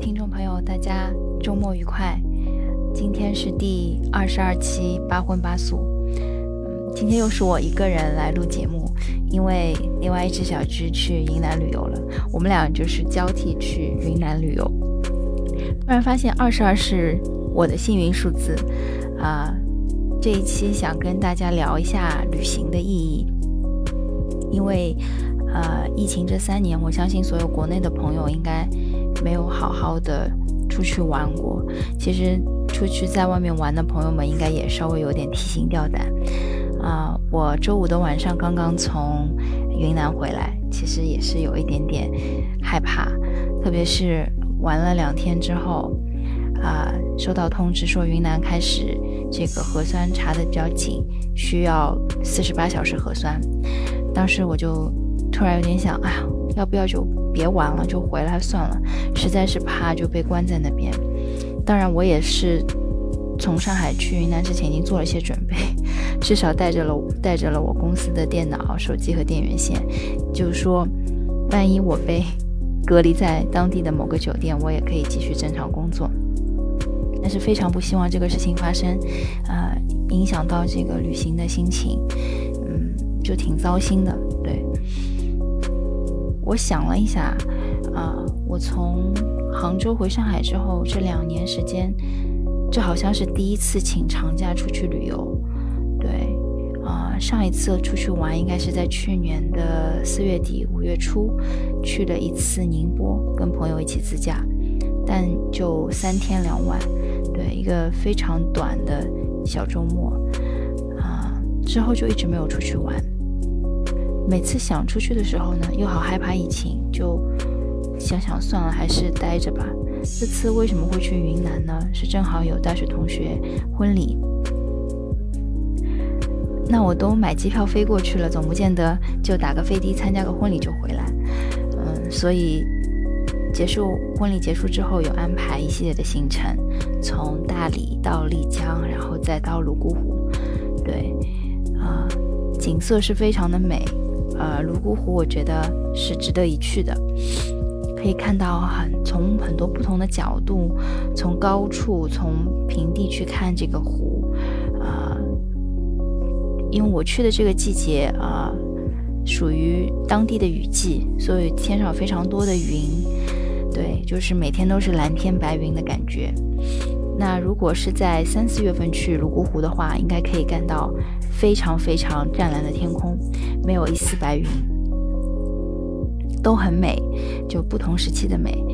听众朋友，大家周末愉快！今天是第二十二期八荤八素。嗯，今天又是我一个人来录节目，因为另外一只小猪去云南旅游了，我们俩就是交替去云南旅游。突然发现二十二是我的幸运数字啊！这一期想跟大家聊一下旅行的意义，因为呃，疫情这三年，我相信所有国内的朋友应该。没有好好的出去玩过，其实出去在外面玩的朋友们应该也稍微有点提心吊胆啊。我周五的晚上刚刚从云南回来，其实也是有一点点害怕，特别是玩了两天之后啊，收到通知说云南开始这个核酸查的比较紧，需要四十八小时核酸，当时我就突然有点想，哎呀，要不要就。别玩了，就回来算了。实在是怕就被关在那边。当然，我也是从上海去云南之前已经做了些准备，至少带着了带着了我公司的电脑、手机和电源线。就说，万一我被隔离在当地的某个酒店，我也可以继续正常工作。但是非常不希望这个事情发生，呃，影响到这个旅行的心情，嗯，就挺糟心的，对。我想了一下，啊，我从杭州回上海之后，这两年时间，这好像是第一次请长假出去旅游。对，啊，上一次出去玩应该是在去年的四月底五月初，去了一次宁波，跟朋友一起自驾，但就三天两晚，对，一个非常短的小周末，啊，之后就一直没有出去玩。每次想出去的时候呢，又好害怕疫情，就想想算了，还是待着吧。这次为什么会去云南呢？是正好有大学同学婚礼，那我都买机票飞过去了，总不见得就打个飞的参加个婚礼就回来。嗯，所以结束婚礼结束之后，有安排一系列的行程，从大理到丽江，然后再到泸沽湖。对，啊，景色是非常的美。呃，泸沽湖我觉得是值得一去的，可以看到很从很多不同的角度，从高处从平地去看这个湖，啊，因为我去的这个季节啊，属于当地的雨季，所以天上非常多的云，对，就是每天都是蓝天白云的感觉。那如果是在三四月份去泸沽湖的话，应该可以看到。非常非常湛蓝的天空，没有一丝白云，都很美，就不同时期的美。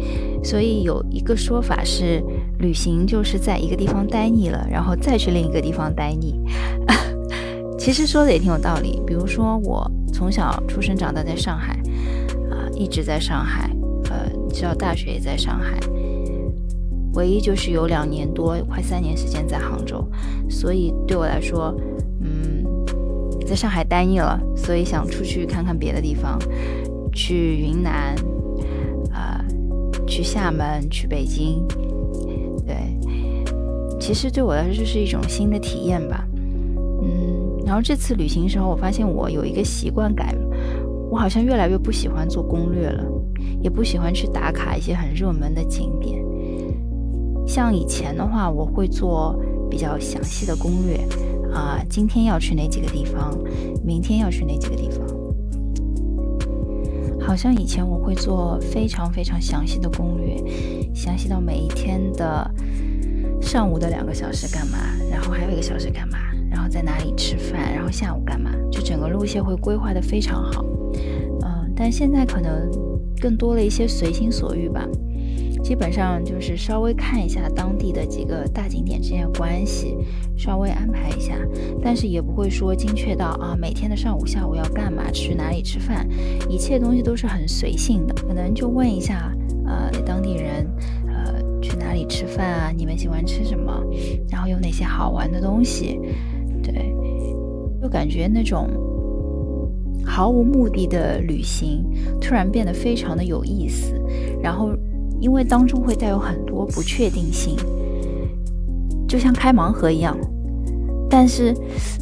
所以有一个说法是，旅行就是在一个地方待腻了，然后再去另一个地方待腻。其实说的也挺有道理。比如说我从小出生长大在上海，啊，一直在上海，呃，直到大学也在上海，唯一就是有两年多，快三年时间在杭州。所以对我来说，在上海待腻了，所以想出去看看别的地方，去云南，啊，去厦门，去北京。对，其实对我来说就是一种新的体验吧。嗯，然后这次旅行时候，我发现我有一个习惯改了，我好像越来越不喜欢做攻略了，也不喜欢去打卡一些很热门的景点。像以前的话，我会做比较详细的攻略。啊，今天要去哪几个地方？明天要去哪几个地方？好像以前我会做非常非常详细的攻略，详细到每一天的上午的两个小时干嘛，然后还有一个小时干嘛，然后在哪里吃饭，然后下午干嘛，就整个路线会规划的非常好。嗯，但现在可能更多了一些随心所欲吧。基本上就是稍微看一下当地的几个大景点之间的关系，稍微安排一下，但是也不会说精确到啊每天的上午下午要干嘛，去哪里吃饭，一切东西都是很随性的，可能就问一下呃当地人，呃去哪里吃饭啊，你们喜欢吃什么，然后有哪些好玩的东西，对，就感觉那种毫无目的的旅行突然变得非常的有意思，然后。因为当中会带有很多不确定性，就像开盲盒一样，但是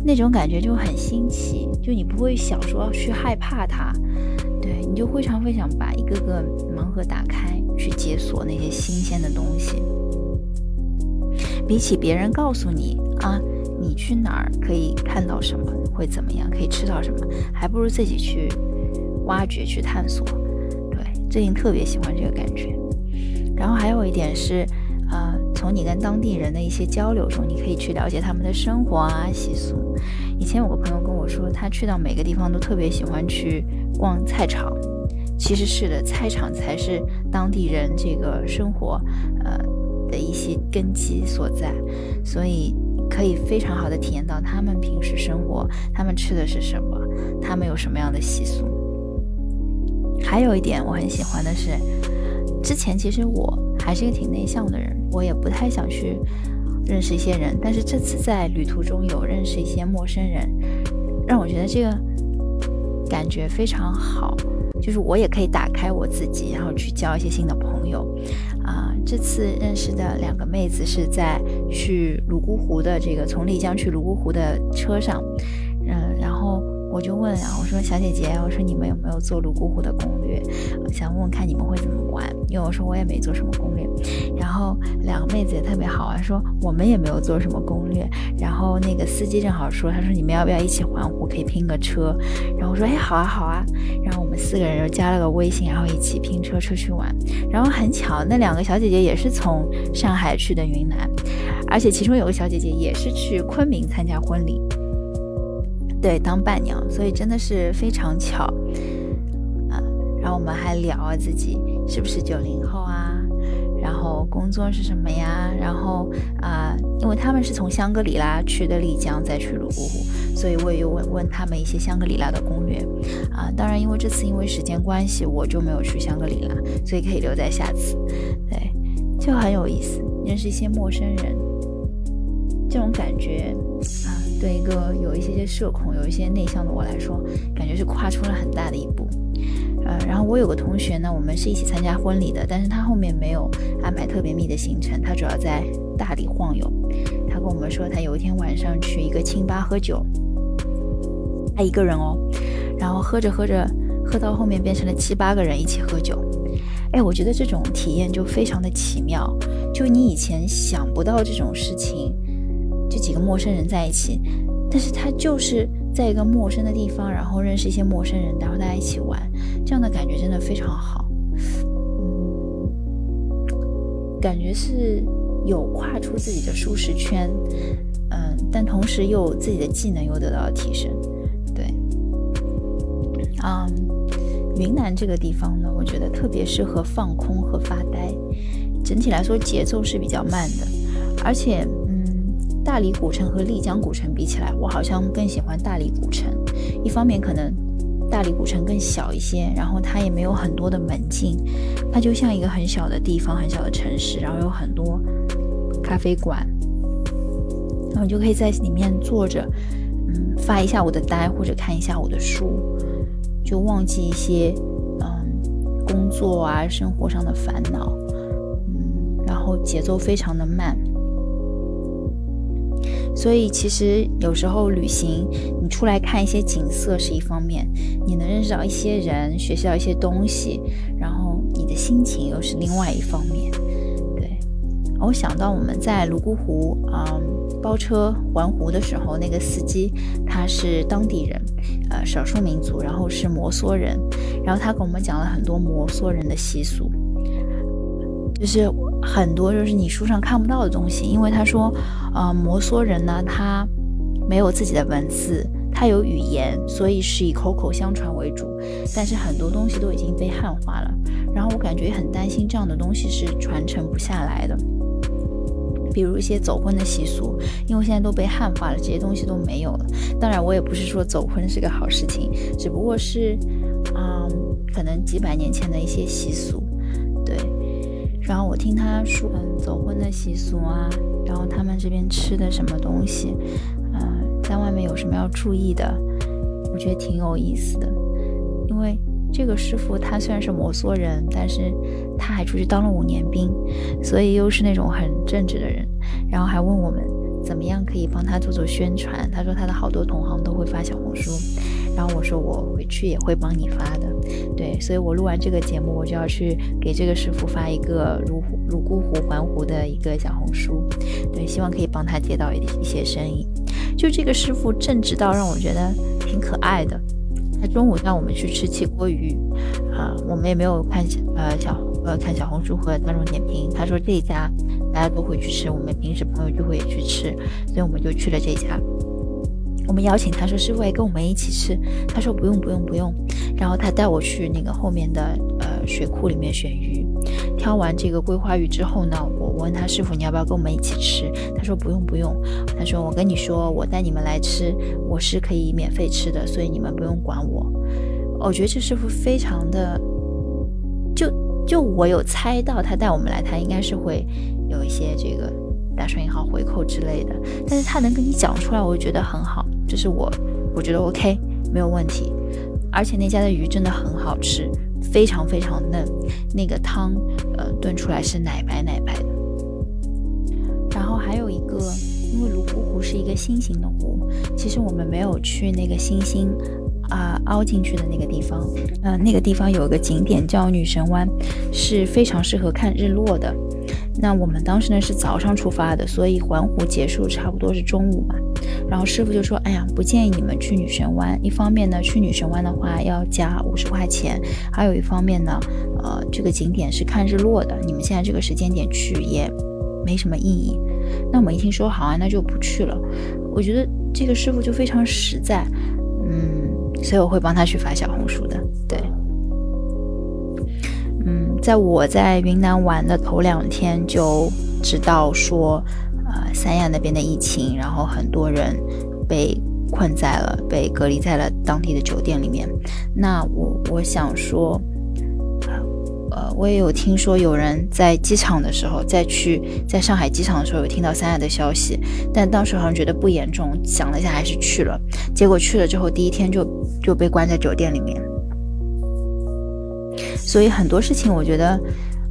那种感觉就很新奇，就你不会想说要去害怕它，对你就非常会想把一个个盲盒打开，去解锁那些新鲜的东西。比起别人告诉你啊，你去哪儿可以看到什么，会怎么样，可以吃到什么，还不如自己去挖掘、去探索。对，最近特别喜欢这个感觉。然后还有一点是，呃，从你跟当地人的一些交流中，你可以去了解他们的生活啊、习俗。以前有个朋友跟我说，他去到每个地方都特别喜欢去逛菜场。其实是的，菜场才是当地人这个生活，呃的一些根基所在，所以可以非常好的体验到他们平时生活，他们吃的是什么，他们有什么样的习俗。还有一点我很喜欢的是，之前其实我还是一个挺内向的人，我也不太想去认识一些人，但是这次在旅途中有认识一些陌生人，让我觉得这个感觉非常好。就是我也可以打开我自己，然后去交一些新的朋友，啊，这次认识的两个妹子是在去泸沽湖的这个从丽江去泸沽湖的车上，嗯，我就问啊，我说小姐姐，我说你们有没有做泸沽湖的攻略？想问问看你们会怎么玩，因为我说我也没做什么攻略。然后两个妹子也特别好玩，说我们也没有做什么攻略。然后那个司机正好说，他说你们要不要一起环湖，可以拼个车。然后我说哎，好啊好啊。然后我们四个人又加了个微信，然后一起拼车出去玩。然后很巧，那两个小姐姐也是从上海去的云南，而且其中有个小姐姐也是去昆明参加婚礼。对，当伴娘，所以真的是非常巧啊。然后我们还聊啊，自己是不是九零后啊？然后工作是什么呀？然后啊，因为他们是从香格里拉去的丽江，再去泸沽湖，所以我也有问问他们一些香格里拉的攻略啊。当然，因为这次因为时间关系，我就没有去香格里拉，所以可以留在下次。对，就很有意思，认识一些陌生人，这种感觉。对一个有一些些社恐、有一些内向的我来说，感觉是跨出了很大的一步。呃，然后我有个同学呢，我们是一起参加婚礼的，但是他后面没有安排特别密的行程，他主要在大理晃悠。他跟我们说，他有一天晚上去一个清吧喝酒，他一个人哦，然后喝着喝着，喝到后面变成了七八个人一起喝酒。哎，我觉得这种体验就非常的奇妙，就你以前想不到这种事情。这几个陌生人在一起，但是他就是在一个陌生的地方，然后认识一些陌生人，然后大家一起玩，这样的感觉真的非常好。嗯，感觉是有跨出自己的舒适圈，嗯，但同时又自己的技能又得到了提升。对，嗯，云南这个地方呢，我觉得特别适合放空和发呆，整体来说节奏是比较慢的，而且。大理古城和丽江古城比起来，我好像更喜欢大理古城。一方面，可能大理古城更小一些，然后它也没有很多的门禁，它就像一个很小的地方、很小的城市，然后有很多咖啡馆，然后你就可以在里面坐着，嗯，发一下午的呆或者看一下午的书，就忘记一些嗯工作啊、生活上的烦恼，嗯，然后节奏非常的慢。所以其实有时候旅行，你出来看一些景色是一方面，你能认识到一些人，学习到一些东西，然后你的心情又是另外一方面。对，我想到我们在泸沽湖啊包车环湖的时候，那个司机他是当地人，呃少数民族，然后是摩梭人，然后他跟我们讲了很多摩梭人的习俗。就是很多就是你书上看不到的东西，因为他说，呃，摩梭人呢，他没有自己的文字，他有语言，所以是以口口相传为主。但是很多东西都已经被汉化了，然后我感觉很担心这样的东西是传承不下来的。比如一些走婚的习俗，因为现在都被汉化了，这些东西都没有了。当然，我也不是说走婚是个好事情，只不过是，嗯，可能几百年前的一些习俗，然后我听他说，嗯，走婚的习俗啊，然后他们这边吃的什么东西，嗯，在外面有什么要注意的，我觉得挺有意思的。因为这个师傅他虽然是摩梭人，但是他还出去当了五年兵，所以又是那种很正直的人。然后还问我们怎么样可以帮他做做宣传。他说他的好多同行都会发小红书，然后我说我回去也会帮你发的，对，所以我录完这个节目，我就要去给这个师傅发一个泸泸沽湖环湖的一个小红书，对，希望可以帮他接到一一些生意。就这个师傅正直到让我觉得挺可爱的。他中午带我们去吃汽锅鱼，啊，我们也没有看呃小呃看小红书和大众点评，他说这家大家都会去吃，我们平时朋友聚会也去吃，所以我们就去了这家。我们邀请他说师傅也跟我们一起吃，他说不用不用不用，然后他带我去那个后面的呃水库里面选鱼，挑完这个桂花鱼之后呢，我问他师傅你要不要跟我们一起吃，他说不用不用，他说我跟你说我带你们来吃，我是可以免费吃的，所以你们不用管我。我觉得这师傅非常的，就就我有猜到他带我们来，他应该是会有一些这个打双引号回扣之类的，但是他能跟你讲出来，我就觉得很好。就是我，我觉得 OK，没有问题。而且那家的鱼真的很好吃，非常非常嫩，那个汤，呃，炖出来是奶白奶白的。然后还有一个，因为泸沽湖是一个心形的湖，其实我们没有去那个星星啊凹进去的那个地方。呃，那个地方有一个景点叫女神湾，是非常适合看日落的。那我们当时呢是早上出发的，所以环湖结束差不多是中午嘛。然后师傅就说：“哎呀，不建议你们去女神湾。一方面呢，去女神湾的话要加五十块钱；还有一方面呢，呃，这个景点是看日落的，你们现在这个时间点去也没什么意义。”那我们一听说好啊，那就不去了。我觉得这个师傅就非常实在，嗯，所以我会帮他去发小红书的。对，在我在云南玩的头两天就知道说。呃，三亚那边的疫情，然后很多人被困在了，被隔离在了当地的酒店里面。那我我想说，呃，我也有听说有人在机场的时候，在去在上海机场的时候有听到三亚的消息，但当时好像觉得不严重，想了一下还是去了。结果去了之后，第一天就就被关在酒店里面。所以很多事情，我觉得，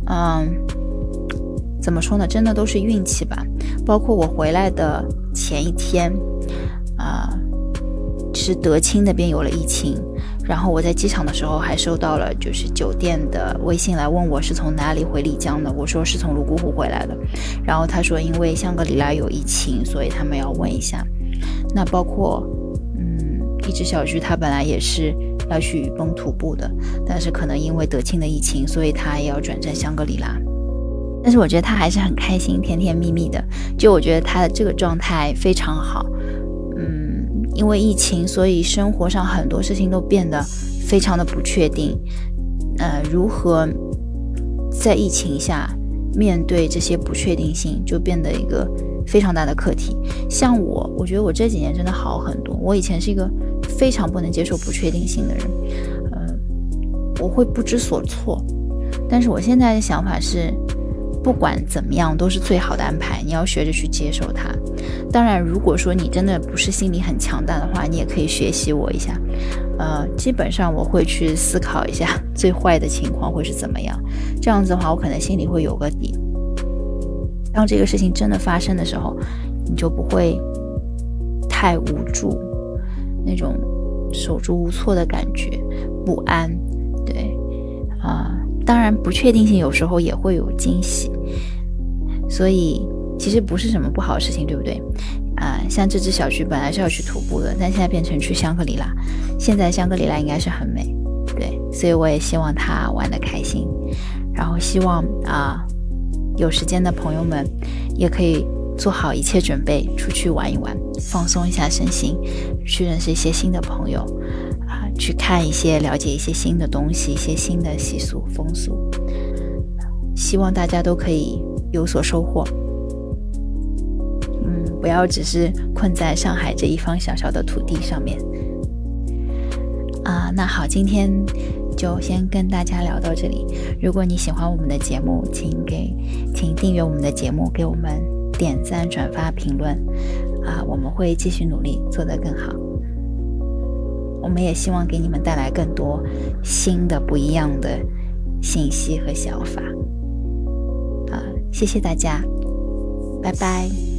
嗯。怎么说呢？真的都是运气吧。包括我回来的前一天，啊，是德清那边有了疫情，然后我在机场的时候还收到了就是酒店的微信来问我是从哪里回丽江的，我说是从泸沽湖回来的，然后他说因为香格里拉有疫情，所以他们要问一下。那包括，嗯，一只小居他本来也是要去雨崩徒步的，但是可能因为德清的疫情，所以他也要转战香格里拉。但是我觉得他还是很开心，甜甜蜜蜜的。就我觉得他的这个状态非常好。嗯，因为疫情，所以生活上很多事情都变得非常的不确定。呃，如何在疫情下面对这些不确定性，就变得一个非常大的课题。像我，我觉得我这几年真的好很多。我以前是一个非常不能接受不确定性的人，呃，我会不知所措。但是我现在的想法是。不管怎么样，都是最好的安排。你要学着去接受它。当然，如果说你真的不是心理很强大的话，你也可以学习我一下。呃，基本上我会去思考一下 最坏的情况会是怎么样。这样子的话，我可能心里会有个底。当这个事情真的发生的时候，你就不会太无助，那种手足无措的感觉，不安。对，啊。当然，不确定性有时候也会有惊喜，所以其实不是什么不好的事情，对不对？啊，像这只小菊本来是要去徒步的，但现在变成去香格里拉，现在香格里拉应该是很美，对，所以我也希望它玩得开心，然后希望啊，有时间的朋友们也可以做好一切准备，出去玩一玩，放松一下身心，去认识一些新的朋友啊。去看一些，了解一些新的东西，一些新的习俗风俗，希望大家都可以有所收获。嗯，不要只是困在上海这一方小小的土地上面。啊，那好，今天就先跟大家聊到这里。如果你喜欢我们的节目，请给，请订阅我们的节目，给我们点赞、转发、评论。啊，我们会继续努力，做得更好。我们也希望给你们带来更多新的、不一样的信息和想法。啊，谢谢大家，拜拜。